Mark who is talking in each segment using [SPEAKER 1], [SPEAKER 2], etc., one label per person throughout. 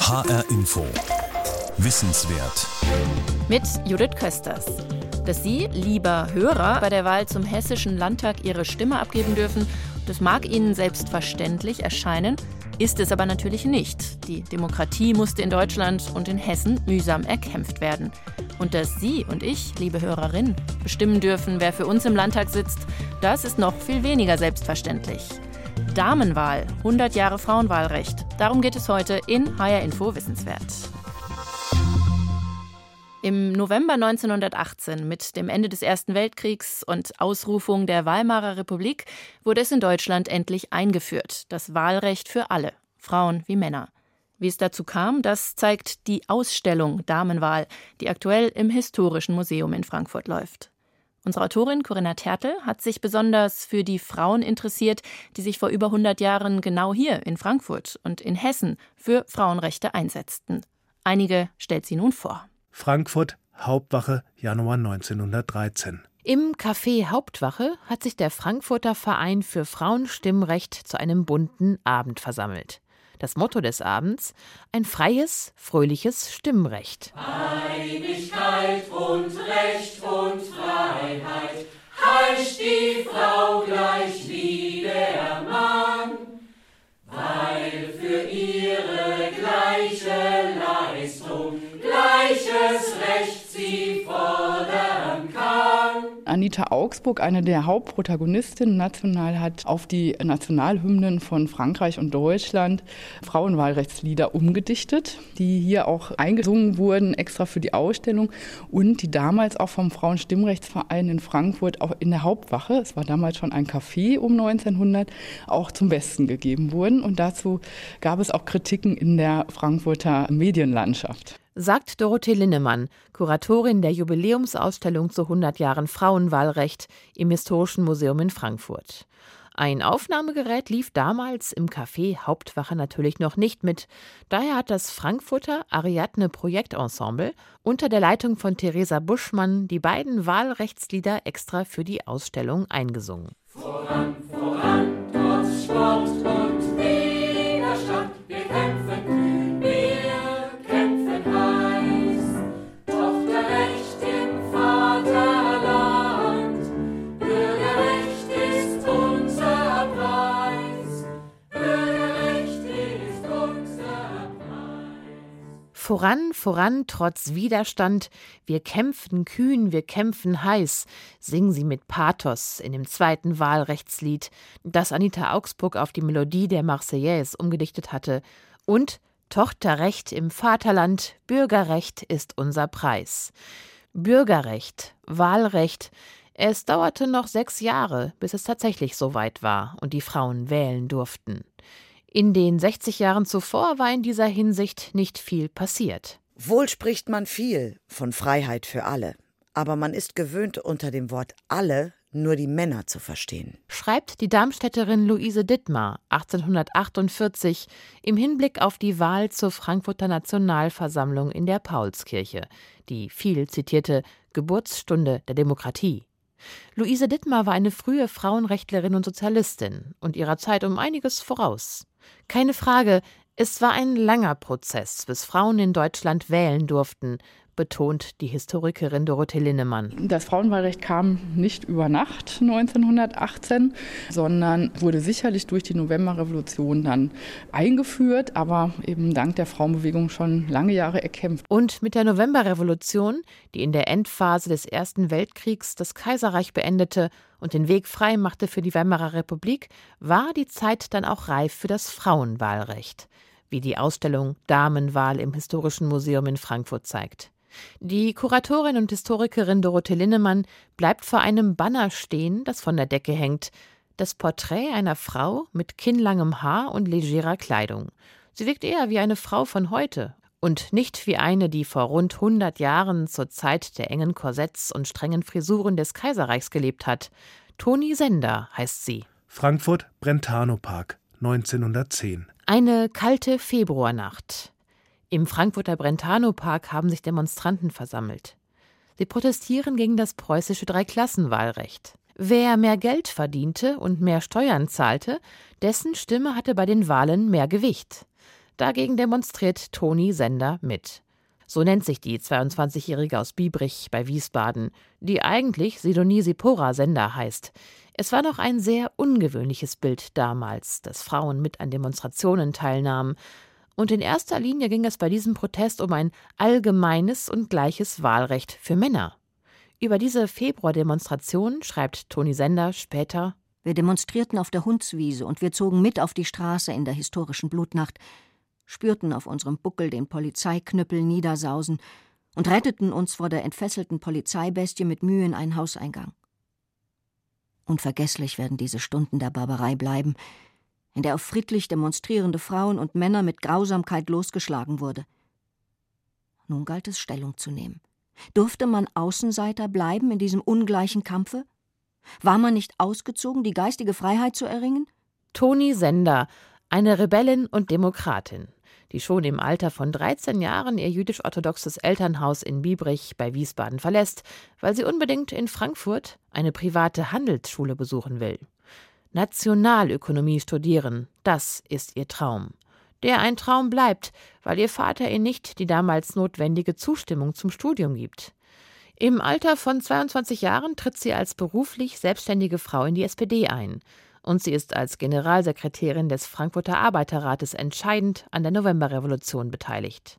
[SPEAKER 1] HR Info. Wissenswert.
[SPEAKER 2] Mit Judith Kösters. Dass Sie, lieber Hörer, bei der Wahl zum Hessischen Landtag Ihre Stimme abgeben dürfen, das mag Ihnen selbstverständlich erscheinen, ist es aber natürlich nicht. Die Demokratie musste in Deutschland und in Hessen mühsam erkämpft werden. Und dass Sie und ich, liebe Hörerin, bestimmen dürfen, wer für uns im Landtag sitzt, das ist noch viel weniger selbstverständlich. Damenwahl, 100 Jahre Frauenwahlrecht. Darum geht es heute in HR Info Wissenswert. Im November 1918, mit dem Ende des Ersten Weltkriegs und Ausrufung der Weimarer Republik, wurde es in Deutschland endlich eingeführt, das Wahlrecht für alle, Frauen wie Männer. Wie es dazu kam, das zeigt die Ausstellung Damenwahl, die aktuell im Historischen Museum in Frankfurt läuft. Unsere Autorin Corinna Tertel hat sich besonders für die Frauen interessiert, die sich vor über 100 Jahren genau hier in Frankfurt und in Hessen für Frauenrechte einsetzten. Einige stellt sie nun vor.
[SPEAKER 3] Frankfurt, Hauptwache, Januar 1913.
[SPEAKER 2] Im Café Hauptwache hat sich der Frankfurter Verein für Frauenstimmrecht zu einem bunten Abend versammelt. Das Motto des Abends: ein freies, fröhliches Stimmrecht.
[SPEAKER 4] Einigkeit und Recht und Freiheit heisst die Frau gleich wie der Mann, weil für ihre gleiche Leistung gleiches Recht sie.
[SPEAKER 5] Anita Augsburg, eine der Hauptprotagonistinnen national, hat auf die Nationalhymnen von Frankreich und Deutschland Frauenwahlrechtslieder umgedichtet, die hier auch eingesungen wurden, extra für die Ausstellung und die damals auch vom Frauenstimmrechtsverein in Frankfurt auch in der Hauptwache, es war damals schon ein Café um 1900, auch zum Besten gegeben wurden. Und dazu gab es auch Kritiken in der Frankfurter Medienlandschaft
[SPEAKER 2] sagt Dorothee Linnemann, Kuratorin der Jubiläumsausstellung zu 100 Jahren Frauenwahlrecht im Historischen Museum in Frankfurt. Ein Aufnahmegerät lief damals im Café Hauptwache natürlich noch nicht mit. Daher hat das Frankfurter Ariadne Projektensemble unter der Leitung von Theresa Buschmann die beiden Wahlrechtslieder extra für die Ausstellung eingesungen.
[SPEAKER 4] Voran, voran, trotz Sport
[SPEAKER 2] Voran, voran, trotz Widerstand, wir kämpfen kühn, wir kämpfen heiß, singen sie mit Pathos in dem zweiten Wahlrechtslied, das Anita Augsburg auf die Melodie der Marseillaise umgedichtet hatte, und Tochterrecht im Vaterland, Bürgerrecht ist unser Preis. Bürgerrecht, Wahlrecht, es dauerte noch sechs Jahre, bis es tatsächlich so weit war und die Frauen wählen durften. In den 60 Jahren zuvor war in dieser Hinsicht nicht viel passiert.
[SPEAKER 6] Wohl spricht man viel von Freiheit für alle, aber man ist gewöhnt, unter dem Wort alle nur die Männer zu verstehen.
[SPEAKER 2] Schreibt die Darmstädterin Luise Dittmar 1848 im Hinblick auf die Wahl zur Frankfurter Nationalversammlung in der Paulskirche, die viel zitierte Geburtsstunde der Demokratie. Luise Dittmar war eine frühe Frauenrechtlerin und Sozialistin und ihrer Zeit um einiges voraus. Keine Frage, es war ein langer Prozess, bis Frauen in Deutschland wählen durften, betont die Historikerin Dorothee Linnemann.
[SPEAKER 5] Das Frauenwahlrecht kam nicht über Nacht 1918, sondern wurde sicherlich durch die Novemberrevolution dann eingeführt, aber eben dank der Frauenbewegung schon lange Jahre erkämpft.
[SPEAKER 2] Und mit der Novemberrevolution, die in der Endphase des Ersten Weltkriegs das Kaiserreich beendete und den Weg frei machte für die Weimarer Republik, war die Zeit dann auch reif für das Frauenwahlrecht, wie die Ausstellung Damenwahl im Historischen Museum in Frankfurt zeigt. Die Kuratorin und Historikerin Dorothee Linnemann bleibt vor einem Banner stehen, das von der Decke hängt. Das Porträt einer Frau mit kinnlangem Haar und legerer Kleidung. Sie wirkt eher wie eine Frau von heute und nicht wie eine, die vor rund 100 Jahren zur Zeit der engen Korsetts und strengen Frisuren des Kaiserreichs gelebt hat. Toni Sender heißt sie.
[SPEAKER 3] Frankfurt, Brentano-Park, 1910.
[SPEAKER 2] Eine kalte Februarnacht. Im Frankfurter Brentano-Park haben sich Demonstranten versammelt. Sie protestieren gegen das preußische Dreiklassenwahlrecht. Wer mehr Geld verdiente und mehr Steuern zahlte, dessen Stimme hatte bei den Wahlen mehr Gewicht. Dagegen demonstriert Toni Sender mit. So nennt sich die 22-Jährige aus Biebrich bei Wiesbaden, die eigentlich Sidonie Sipora Sender heißt. Es war noch ein sehr ungewöhnliches Bild damals, dass Frauen mit an Demonstrationen teilnahmen. Und in erster Linie ging es bei diesem Protest um ein allgemeines und gleiches Wahlrecht für Männer. Über diese Februardemonstration schreibt Toni Sender später
[SPEAKER 7] Wir demonstrierten auf der Hundswiese und wir zogen mit auf die Straße in der historischen Blutnacht, spürten auf unserem Buckel den Polizeiknüppel niedersausen und retteten uns vor der entfesselten Polizeibestie mit Mühe in einen Hauseingang. Unvergesslich werden diese Stunden der Barbarei bleiben, in der auf friedlich demonstrierende Frauen und Männer mit Grausamkeit losgeschlagen wurde. Nun galt es, Stellung zu nehmen. Durfte man Außenseiter bleiben in diesem ungleichen Kampfe? War man nicht ausgezogen, die geistige Freiheit zu erringen?
[SPEAKER 2] Toni Sender, eine Rebellin und Demokratin, die schon im Alter von 13 Jahren ihr jüdisch-orthodoxes Elternhaus in Biebrich bei Wiesbaden verlässt, weil sie unbedingt in Frankfurt eine private Handelsschule besuchen will. Nationalökonomie studieren, das ist ihr Traum. Der ein Traum bleibt, weil ihr Vater ihr nicht die damals notwendige Zustimmung zum Studium gibt. Im Alter von 22 Jahren tritt sie als beruflich selbstständige Frau in die SPD ein. Und sie ist als Generalsekretärin des Frankfurter Arbeiterrates entscheidend an der Novemberrevolution beteiligt.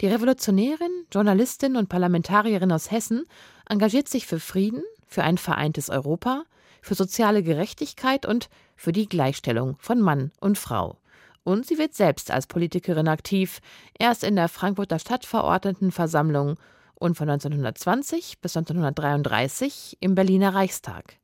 [SPEAKER 2] Die Revolutionärin, Journalistin und Parlamentarierin aus Hessen engagiert sich für Frieden, für ein vereintes Europa, für soziale Gerechtigkeit und für die Gleichstellung von Mann und Frau. Und sie wird selbst als Politikerin aktiv, erst in der Frankfurter Stadtverordnetenversammlung und von 1920 bis 1933 im Berliner Reichstag.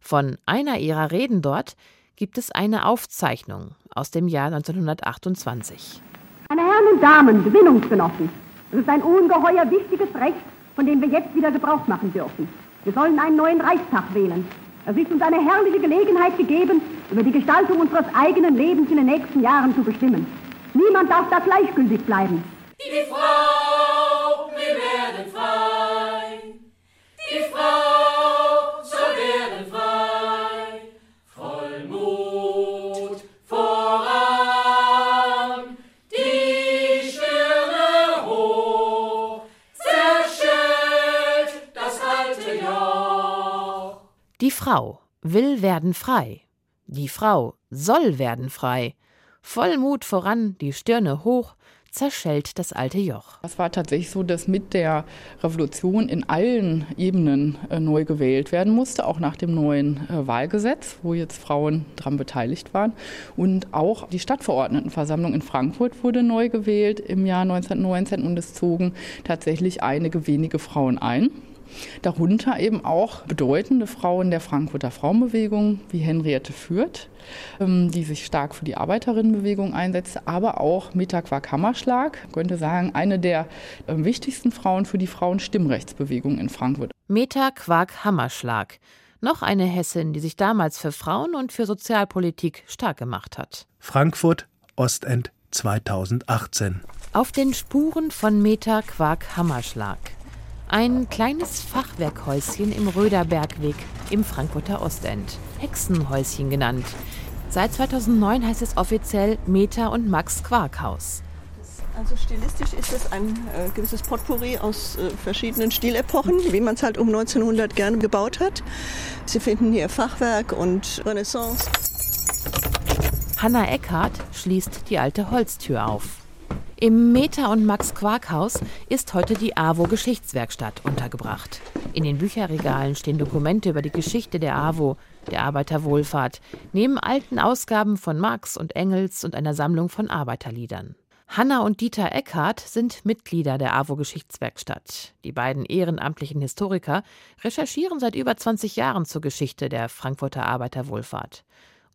[SPEAKER 2] Von einer ihrer Reden dort gibt es eine Aufzeichnung aus dem Jahr 1928.
[SPEAKER 8] Meine Herren und Damen, Gesinnungsgenossen, es ist ein ungeheuer wichtiges Recht, von dem wir jetzt wieder Gebrauch machen dürfen. Wir sollen einen neuen Reichstag wählen. Es ist uns eine herrliche Gelegenheit gegeben, über die Gestaltung unseres eigenen Lebens in den nächsten Jahren zu bestimmen. Niemand darf da gleichgültig bleiben.
[SPEAKER 4] Die Frau,
[SPEAKER 2] Frau will werden frei. Die Frau soll werden frei. Voll Mut voran, die Stirne hoch, zerschellt das alte Joch.
[SPEAKER 5] Es war tatsächlich so, dass mit der Revolution in allen Ebenen äh, neu gewählt werden musste, auch nach dem neuen äh, Wahlgesetz, wo jetzt Frauen daran beteiligt waren. Und auch die Stadtverordnetenversammlung in Frankfurt wurde neu gewählt im Jahr 1919 und es zogen tatsächlich einige wenige Frauen ein. Darunter eben auch bedeutende Frauen der Frankfurter Frauenbewegung, wie Henriette Fürth, ähm, die sich stark für die Arbeiterinnenbewegung einsetzte, aber auch Meta Quack-Hammerschlag, könnte sagen, eine der äh, wichtigsten Frauen für die Frauenstimmrechtsbewegung in Frankfurt.
[SPEAKER 2] Meta Quark Hammerschlag. Noch eine Hessin, die sich damals für Frauen und für Sozialpolitik stark gemacht hat.
[SPEAKER 3] Frankfurt, Ostend 2018.
[SPEAKER 2] Auf den Spuren von Meta Quark Hammerschlag. Ein kleines Fachwerkhäuschen im Röderbergweg im Frankfurter Ostend. Hexenhäuschen genannt. Seit 2009 heißt es offiziell Meta und Max Quark Haus.
[SPEAKER 9] Also stilistisch ist es ein äh, gewisses Potpourri aus äh, verschiedenen Stilepochen, wie man es halt um 1900 gerne gebaut hat. Sie finden hier Fachwerk und Renaissance.
[SPEAKER 2] Hanna Eckhardt schließt die alte Holztür auf. Im Meta- und Max-Quark-Haus ist heute die AWO Geschichtswerkstatt untergebracht. In den Bücherregalen stehen Dokumente über die Geschichte der AWO, der Arbeiterwohlfahrt, neben alten Ausgaben von Marx und Engels und einer Sammlung von Arbeiterliedern. Hanna und Dieter Eckhardt sind Mitglieder der AWO Geschichtswerkstatt. Die beiden ehrenamtlichen Historiker recherchieren seit über 20 Jahren zur Geschichte der Frankfurter Arbeiterwohlfahrt.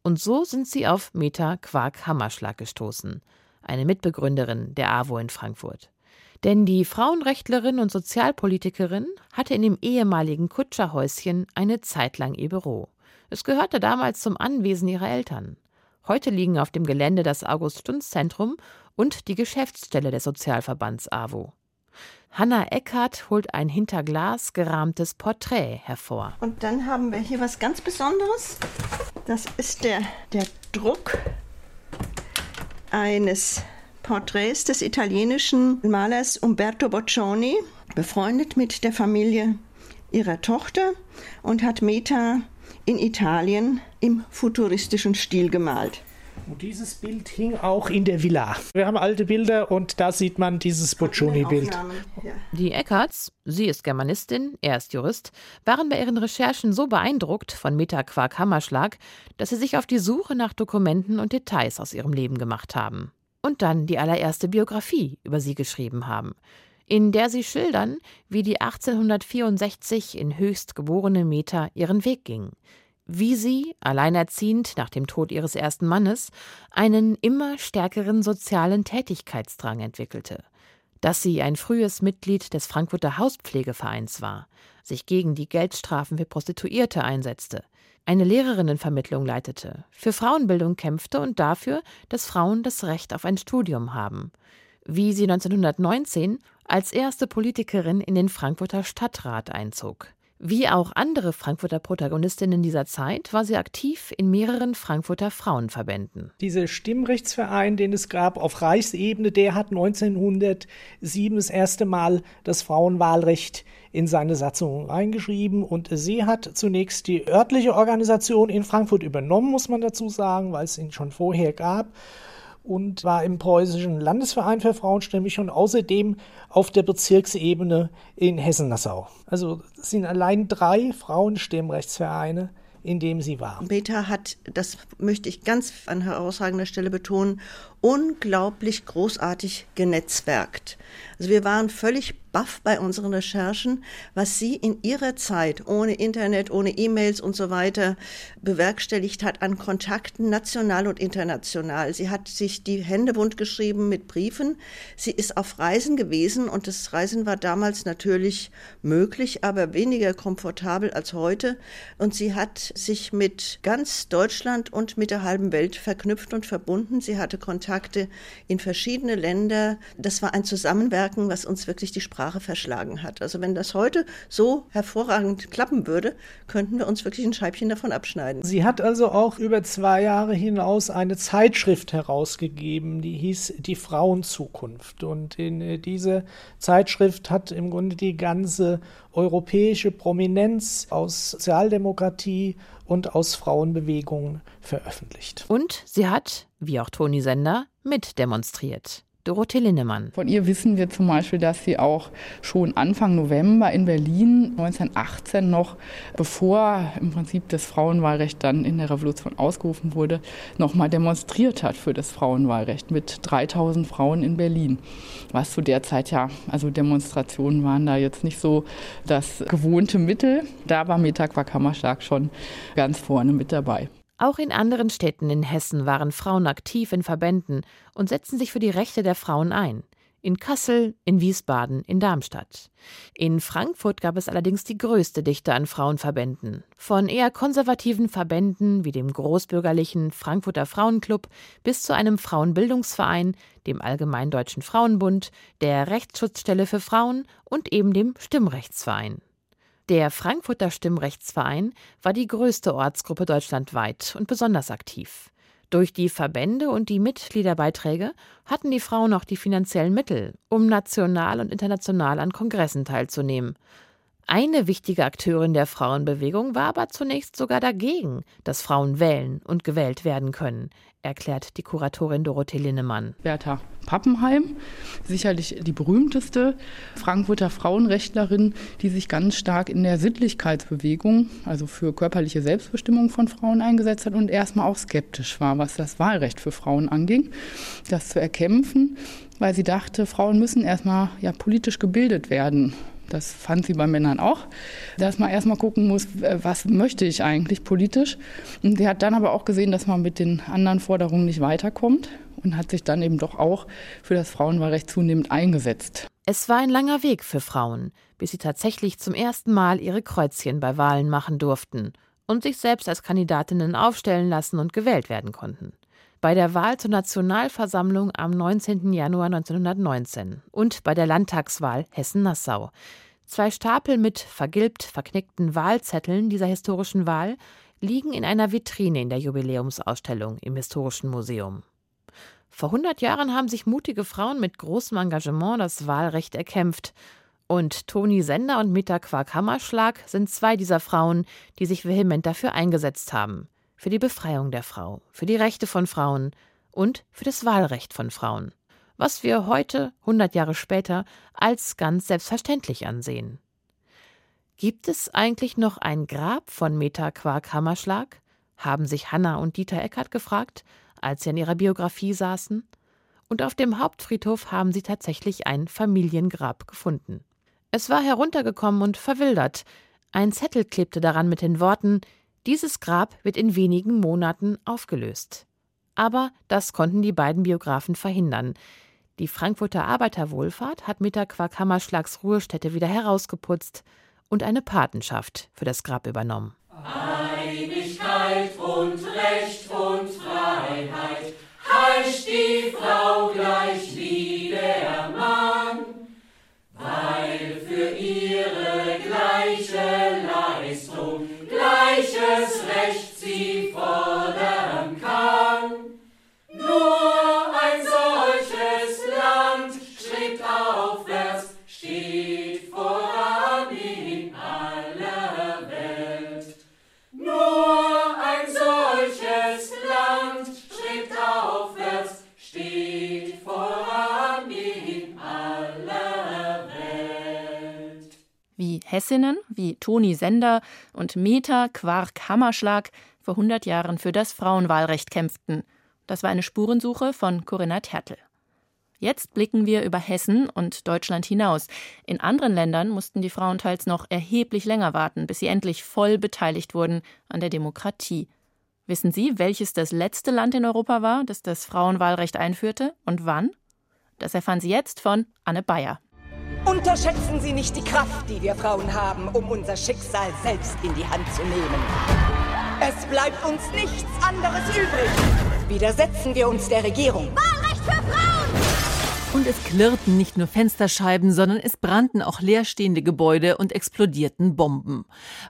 [SPEAKER 2] Und so sind sie auf Meta Quark Hammerschlag gestoßen, eine Mitbegründerin der AWO in Frankfurt. Denn die Frauenrechtlerin und Sozialpolitikerin hatte in dem ehemaligen Kutscherhäuschen eine Zeit lang ihr Büro. Es gehörte damals zum Anwesen ihrer Eltern. Heute liegen auf dem Gelände das August-Stunz-Zentrum und die Geschäftsstelle des Sozialverbands AWO. Hanna Eckhardt holt ein hinter Glas gerahmtes Porträt hervor.
[SPEAKER 9] Und dann haben wir hier was ganz Besonderes. Das ist der, der Druck eines Porträts des italienischen Malers Umberto Boccioni, befreundet mit der Familie ihrer Tochter und hat Meta in Italien im futuristischen Stil gemalt.
[SPEAKER 10] Und dieses Bild hing auch in der Villa. Wir haben alte Bilder und da sieht man dieses Boccioni-Bild.
[SPEAKER 2] Die Eckarts, sie ist Germanistin, er ist Jurist, waren bei ihren Recherchen so beeindruckt von Meta Quark Hammerschlag, dass sie sich auf die Suche nach Dokumenten und Details aus ihrem Leben gemacht haben. Und dann die allererste Biografie über sie geschrieben haben, in der sie schildern, wie die 1864 in Höchst geborene Meta ihren Weg ging wie sie, alleinerziehend nach dem Tod ihres ersten Mannes, einen immer stärkeren sozialen Tätigkeitsdrang entwickelte, dass sie ein frühes Mitglied des Frankfurter Hauspflegevereins war, sich gegen die Geldstrafen für Prostituierte einsetzte, eine Lehrerinnenvermittlung leitete, für Frauenbildung kämpfte und dafür, dass Frauen das Recht auf ein Studium haben, wie sie 1919 als erste Politikerin in den Frankfurter Stadtrat einzog. Wie auch andere Frankfurter Protagonistinnen dieser Zeit war sie aktiv in mehreren Frankfurter Frauenverbänden.
[SPEAKER 10] Dieser Stimmrechtsverein, den es gab auf Reichsebene, der hat 1907 das erste Mal das Frauenwahlrecht in seine Satzung reingeschrieben und sie hat zunächst die örtliche Organisation in Frankfurt übernommen, muss man dazu sagen, weil es ihn schon vorher gab und war im preußischen Landesverein für Frauenstimmig und außerdem auf der Bezirksebene in Hessen-Nassau. Also es sind allein drei Frauenstimmrechtsvereine, in dem sie war.
[SPEAKER 9] Beta hat, das möchte ich ganz an herausragender Stelle betonen, unglaublich großartig genetzwerkt. Also wir waren völlig baff bei unseren Recherchen, was sie in ihrer Zeit ohne Internet, ohne E-Mails und so weiter bewerkstelligt hat an Kontakten national und international. Sie hat sich die Hände wund geschrieben mit Briefen. Sie ist auf Reisen gewesen und das Reisen war damals natürlich möglich, aber weniger komfortabel als heute. Und sie hat sich mit ganz Deutschland und mit der halben Welt verknüpft und verbunden. Sie hatte Kontakte in verschiedene Länder. Das war ein Zusammenwirken, was uns wirklich die Sprache Sprache verschlagen hat. Also wenn das heute so hervorragend klappen würde, könnten wir uns wirklich ein Scheibchen davon abschneiden.
[SPEAKER 10] Sie hat also auch über zwei Jahre hinaus eine Zeitschrift herausgegeben, die hieß Die Frauenzukunft. Und in äh, diese Zeitschrift hat im Grunde die ganze europäische Prominenz aus Sozialdemokratie und aus Frauenbewegungen veröffentlicht.
[SPEAKER 2] Und sie hat, wie auch Toni Sender, mitdemonstriert. Dorothee Linnemann.
[SPEAKER 5] Von ihr wissen wir zum Beispiel, dass sie auch schon Anfang November in Berlin 1918 noch, bevor im Prinzip das Frauenwahlrecht dann in der Revolution ausgerufen wurde, nochmal demonstriert hat für das Frauenwahlrecht mit 3000 Frauen in Berlin. Was zu der Zeit ja, also Demonstrationen waren da jetzt nicht so das gewohnte Mittel. Da war Meta Quakammerschlag schon ganz vorne mit dabei.
[SPEAKER 2] Auch in anderen Städten in Hessen waren Frauen aktiv in Verbänden und setzten sich für die Rechte der Frauen ein. In Kassel, in Wiesbaden, in Darmstadt. In Frankfurt gab es allerdings die größte Dichte an Frauenverbänden. Von eher konservativen Verbänden wie dem großbürgerlichen Frankfurter Frauenclub bis zu einem Frauenbildungsverein, dem Allgemeinen Deutschen Frauenbund, der Rechtsschutzstelle für Frauen und eben dem Stimmrechtsverein. Der Frankfurter Stimmrechtsverein war die größte Ortsgruppe deutschlandweit und besonders aktiv. Durch die Verbände und die Mitgliederbeiträge hatten die Frauen auch die finanziellen Mittel, um national und international an Kongressen teilzunehmen. Eine wichtige Akteurin der Frauenbewegung war aber zunächst sogar dagegen, dass Frauen wählen und gewählt werden können, erklärt die Kuratorin Dorothee Linnemann.
[SPEAKER 5] Bertha Pappenheim, sicherlich die berühmteste Frankfurter Frauenrechtlerin, die sich ganz stark in der Sittlichkeitsbewegung, also für körperliche Selbstbestimmung von Frauen eingesetzt hat und erstmal auch skeptisch war, was das Wahlrecht für Frauen anging, das zu erkämpfen, weil sie dachte, Frauen müssen erstmal ja politisch gebildet werden. Das fand sie bei Männern auch, dass man erstmal gucken muss, was möchte ich eigentlich politisch. Und sie hat dann aber auch gesehen, dass man mit den anderen Forderungen nicht weiterkommt und hat sich dann eben doch auch für das Frauenwahlrecht zunehmend eingesetzt.
[SPEAKER 2] Es war ein langer Weg für Frauen, bis sie tatsächlich zum ersten Mal ihre Kreuzchen bei Wahlen machen durften und sich selbst als Kandidatinnen aufstellen lassen und gewählt werden konnten bei der Wahl zur Nationalversammlung am 19. Januar 1919 und bei der Landtagswahl Hessen-Nassau. Zwei Stapel mit vergilbt verknickten Wahlzetteln dieser historischen Wahl liegen in einer Vitrine in der Jubiläumsausstellung im Historischen Museum. Vor 100 Jahren haben sich mutige Frauen mit großem Engagement das Wahlrecht erkämpft. Und Toni Sender und Meta Quark-Hammerschlag sind zwei dieser Frauen, die sich vehement dafür eingesetzt haben. Für die Befreiung der Frau, für die Rechte von Frauen und für das Wahlrecht von Frauen. Was wir heute, 100 Jahre später, als ganz selbstverständlich ansehen. Gibt es eigentlich noch ein Grab von Meta Quark-Hammerschlag? Haben sich Hanna und Dieter Eckert gefragt, als sie an ihrer Biografie saßen. Und auf dem Hauptfriedhof haben sie tatsächlich ein Familiengrab gefunden. Es war heruntergekommen und verwildert. Ein Zettel klebte daran mit den Worten Dieses Grab wird in wenigen Monaten aufgelöst. Aber das konnten die beiden Biografen verhindern. Die Frankfurter Arbeiterwohlfahrt hat mit der Quarkhammerschlags Ruhestätte wieder herausgeputzt und eine Patenschaft für das Grab übernommen.
[SPEAKER 4] Einigkeit und Recht und Freiheit heisst die Frau gleich wie der Mann, weil für ihre gleiche Leistung gleiches Recht sie fordern
[SPEAKER 11] Hessinnen, wie Toni Sender und Meta Quark-Hammerschlag vor 100 Jahren für das Frauenwahlrecht kämpften. Das war eine Spurensuche von Corinna Tertel. Jetzt blicken wir über Hessen und Deutschland hinaus. In anderen Ländern mussten die Frauen teils noch erheblich länger warten, bis sie endlich voll beteiligt wurden an der Demokratie. Wissen Sie, welches das letzte Land in Europa war, das das Frauenwahlrecht einführte und wann? Das erfahren Sie jetzt von Anne Bayer.
[SPEAKER 12] Unterschätzen Sie nicht die Kraft, die wir Frauen haben, um unser Schicksal selbst in die Hand zu nehmen. Es bleibt uns nichts anderes übrig. Widersetzen wir uns der Regierung.
[SPEAKER 13] Wahlrecht für Frauen!
[SPEAKER 14] Und es klirrten nicht nur Fensterscheiben, sondern es brannten auch leerstehende Gebäude und explodierten Bomben.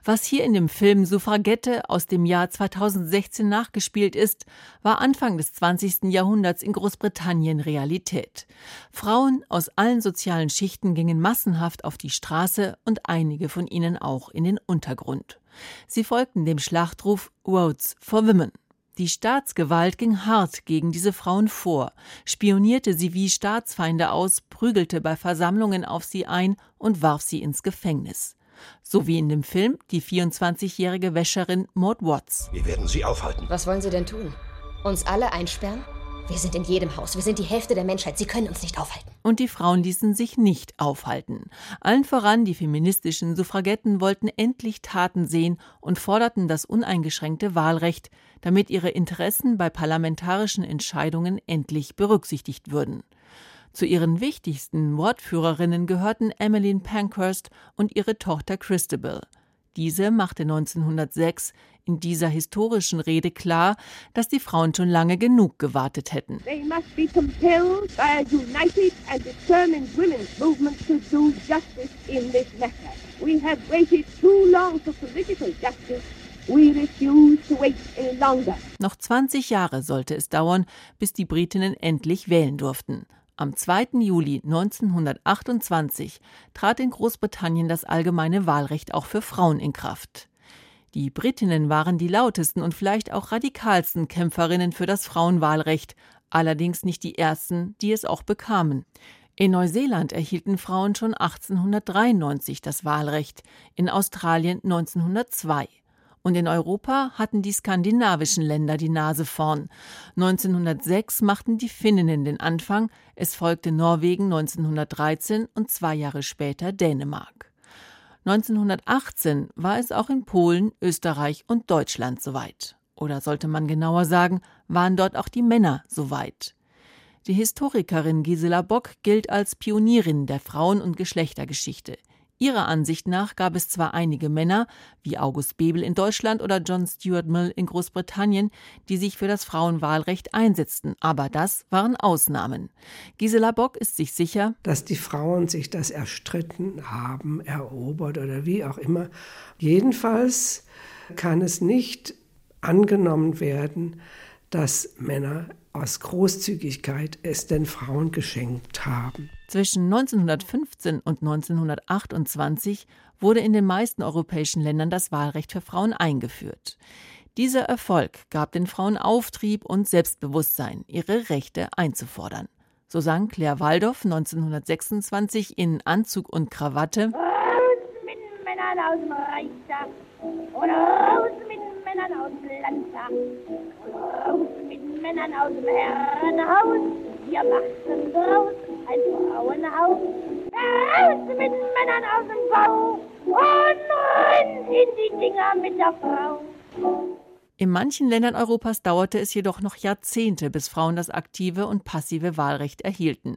[SPEAKER 14] Was hier in dem Film Suffragette aus dem Jahr 2016 nachgespielt ist, war Anfang des 20. Jahrhunderts in Großbritannien Realität. Frauen aus allen sozialen Schichten gingen massenhaft auf die Straße und einige von ihnen auch in den Untergrund. Sie folgten dem Schlachtruf Votes for Women. Die Staatsgewalt ging hart gegen diese Frauen vor, spionierte sie wie Staatsfeinde aus, prügelte bei Versammlungen auf sie ein und warf sie ins Gefängnis. So wie in dem Film die 24-jährige Wäscherin Maud Watts.
[SPEAKER 15] Wir werden sie aufhalten.
[SPEAKER 16] Was wollen Sie denn tun? Uns alle einsperren? Wir sind in jedem Haus. Wir sind die Hälfte der Menschheit. Sie können uns nicht aufhalten.
[SPEAKER 14] Und die Frauen ließen sich nicht aufhalten. Allen voran die feministischen Suffragetten wollten endlich Taten sehen und forderten das uneingeschränkte Wahlrecht, damit ihre Interessen bei parlamentarischen Entscheidungen endlich berücksichtigt würden. Zu ihren wichtigsten Wortführerinnen gehörten Emmeline Pankhurst und ihre Tochter Christabel. Diese machte 1906 in dieser historischen Rede klar, dass die Frauen schon lange genug gewartet hätten. Noch 20 Jahre sollte es dauern, bis die Britinnen endlich wählen durften. Am 2. Juli 1928 trat in Großbritannien das allgemeine Wahlrecht auch für Frauen in Kraft. Die Britinnen waren die lautesten und vielleicht auch radikalsten Kämpferinnen für das Frauenwahlrecht, allerdings nicht die ersten, die es auch bekamen. In Neuseeland erhielten Frauen schon 1893 das Wahlrecht, in Australien 1902. Und in Europa hatten die skandinavischen Länder die Nase vorn. 1906 machten die Finninnen den Anfang, es folgte Norwegen 1913 und zwei Jahre später Dänemark. 1918 war es auch in Polen, Österreich und Deutschland soweit. Oder sollte man genauer sagen, waren dort auch die Männer soweit. Die Historikerin Gisela Bock gilt als Pionierin der Frauen- und Geschlechtergeschichte. Ihrer Ansicht nach gab es zwar einige Männer, wie August Bebel in Deutschland oder John Stuart Mill in Großbritannien, die sich für das Frauenwahlrecht einsetzten, aber das waren Ausnahmen. Gisela Bock ist sich sicher,
[SPEAKER 17] dass die Frauen sich das erstritten haben, erobert oder wie auch immer. Jedenfalls kann es nicht angenommen werden, dass Männer aus Großzügigkeit es den Frauen geschenkt haben.
[SPEAKER 14] Zwischen 1915 und 1928 wurde in den meisten europäischen Ländern das Wahlrecht für Frauen eingeführt. Dieser Erfolg gab den Frauen Auftrieb und Selbstbewusstsein, ihre Rechte einzufordern. So sang Claire Waldorf 1926 in Anzug und Krawatte.
[SPEAKER 18] Raus mit den Männern aus dem Reichstag und raus mit den Männern aus dem Landtag und raus Männern aus dem Herrenhaus. Wir machen draus ein Frauenhaus. Raus mit Männern aus dem Bau und rein in die Dinger mit der Frau.
[SPEAKER 14] In manchen Ländern Europas dauerte es jedoch noch Jahrzehnte, bis Frauen das aktive und passive Wahlrecht erhielten.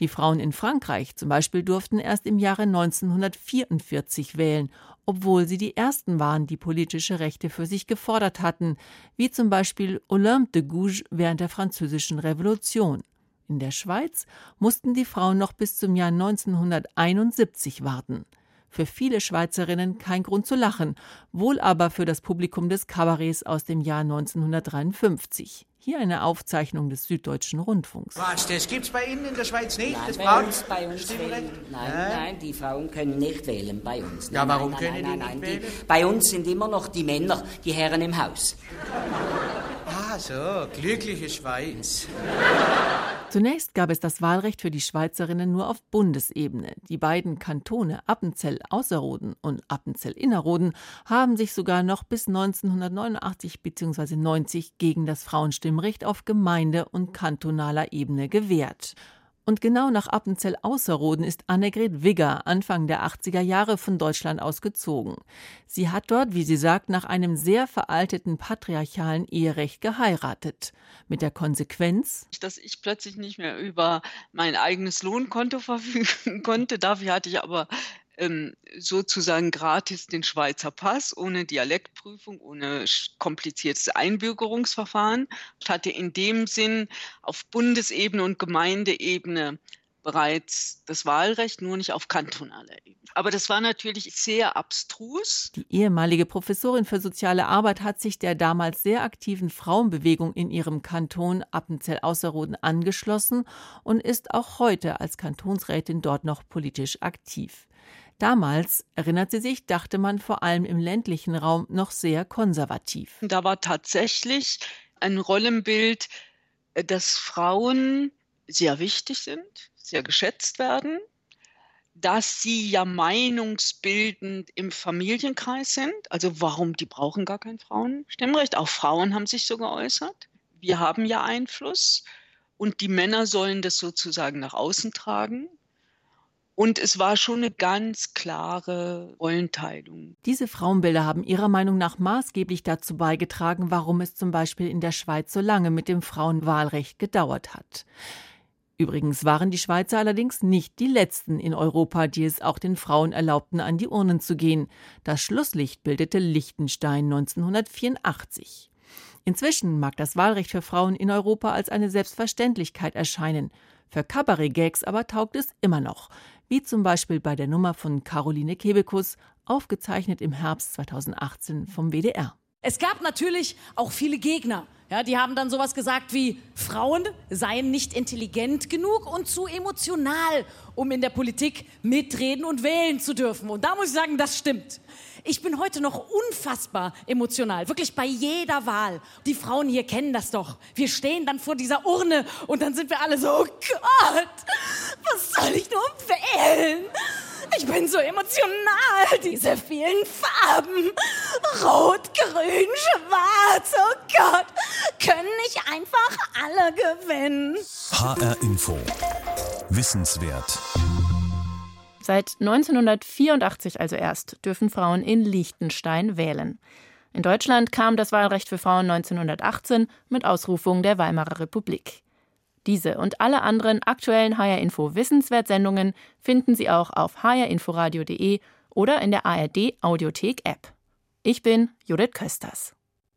[SPEAKER 14] Die Frauen in Frankreich zum Beispiel durften erst im Jahre 1944 wählen, obwohl sie die ersten waren, die politische Rechte für sich gefordert hatten, wie zum Beispiel Olympe de Gouges während der Französischen Revolution. In der Schweiz mussten die Frauen noch bis zum Jahr 1971 warten für viele Schweizerinnen kein Grund zu lachen, wohl aber für das Publikum des Kabarets aus dem Jahr 1953. Hier eine Aufzeichnung des Süddeutschen Rundfunks.
[SPEAKER 13] Was, das gibt's bei Ihnen in der Schweiz nicht?
[SPEAKER 15] Nein,
[SPEAKER 13] das
[SPEAKER 15] bei uns, bei uns wählen. Nein,
[SPEAKER 13] Ja.
[SPEAKER 15] nein, die Frauen können nicht wählen bei uns.
[SPEAKER 13] Ja,
[SPEAKER 15] Nein,
[SPEAKER 13] warum
[SPEAKER 15] nein,
[SPEAKER 13] können
[SPEAKER 15] nein,
[SPEAKER 13] die
[SPEAKER 15] nein,
[SPEAKER 13] nicht
[SPEAKER 15] nein,
[SPEAKER 13] wählen?
[SPEAKER 15] Bei uns sind immer noch die Männer, die Herren im Haus.
[SPEAKER 13] Ah, so, glückliche Schweiz.
[SPEAKER 14] Zunächst gab es das Wahlrecht für die Schweizerinnen nur auf Bundesebene. Die beiden Kantone Appenzell-Außerrhoden und Appenzell-Innerrhoden haben sich sogar noch bis 1989 bzw. 90 gegen das Frauenstimmrecht auf Gemeinde- und kantonaler Ebene gewehrt. Und genau nach Appenzell-Außerrhoden ist Annegret Wigger Anfang der 80er Jahre von Deutschland aus gezogen. Sie hat dort, wie sie sagt, nach einem sehr veralteten patriarchalen Eherecht geheiratet. Mit der Konsequenz,
[SPEAKER 19] dass ich plötzlich nicht mehr über mein eigenes Lohnkonto verfügen konnte. Dafür hatte ich aber sozusagen gratis den Schweizer Pass, ohne Dialektprüfung, ohne kompliziertes Einbürgerungsverfahren. Ich hatte in dem Sinn auf Bundesebene und Gemeindeebene bereits das Wahlrecht, nur nicht auf kantonaler Ebene. Aber das war natürlich sehr abstrus.
[SPEAKER 14] Die ehemalige Professorin für soziale Arbeit hat sich der damals sehr aktiven Frauenbewegung in ihrem Kanton Appenzell-Ausserrhoden angeschlossen und ist auch heute als Kantonsrätin dort noch politisch aktiv. Damals, erinnert sie sich, dachte man vor allem im ländlichen Raum noch sehr konservativ.
[SPEAKER 19] Da war tatsächlich ein Rollenbild, äh, dass Frauen sehr wichtig sind, sehr geschätzt werden, dass sie ja meinungsbildend im Familienkreis sind. Also warum, die brauchen gar kein Frauenstimmrecht. Auch Frauen haben sich so geäußert. Wir haben ja Einfluss und die Männer sollen das sozusagen nach außen tragen. Und es war schon eine ganz klare Rollenteilung.
[SPEAKER 14] Diese Frauenbilder haben ihrer Meinung nach maßgeblich dazu beigetragen, warum es zum Beispiel in der Schweiz so lange mit dem Frauenwahlrecht gedauert hat. Übrigens waren die Schweizer allerdings nicht die letzten in Europa, die es auch den Frauen erlaubten, an die Urnen zu gehen. Das Schlusslicht bildete Liechtenstein 1984. Inzwischen mag das Wahlrecht für Frauen in Europa als eine Selbstverständlichkeit erscheinen. Für Kabarett-Gags aber taugt es immer noch, wie zum Beispiel bei der Nummer von Caroline Kebekus, aufgezeichnet im Herbst 2018 vom WDR.
[SPEAKER 20] Es gab natürlich auch viele Gegner. Ja, die haben dann sowas gesagt wie, Frauen seien nicht intelligent genug und zu emotional, um in der Politik mitreden und wählen zu dürfen. Und da muss ich sagen, das stimmt. Ich bin heute noch unfassbar emotional, wirklich bei jeder Wahl. Die Frauen hier kennen das doch. Wir stehen dann vor dieser Urne und dann sind wir alle so, oh Gott, was soll ich nur wählen? Ich bin so emotional, diese vielen Farben. Rot, grün, schwarz, oh Gott. Können nicht einfach alle gewinnen?
[SPEAKER 1] HR Info. Wissenswert.
[SPEAKER 11] Seit 1984 also erst dürfen Frauen in Liechtenstein wählen. In Deutschland kam das Wahlrecht für Frauen 1918 mit Ausrufung der Weimarer Republik. Diese und alle anderen aktuellen HR Info Wissenswert-Sendungen finden Sie auch auf hrinforadio.de oder in der ARD Audiothek App. Ich bin Judith Kösters.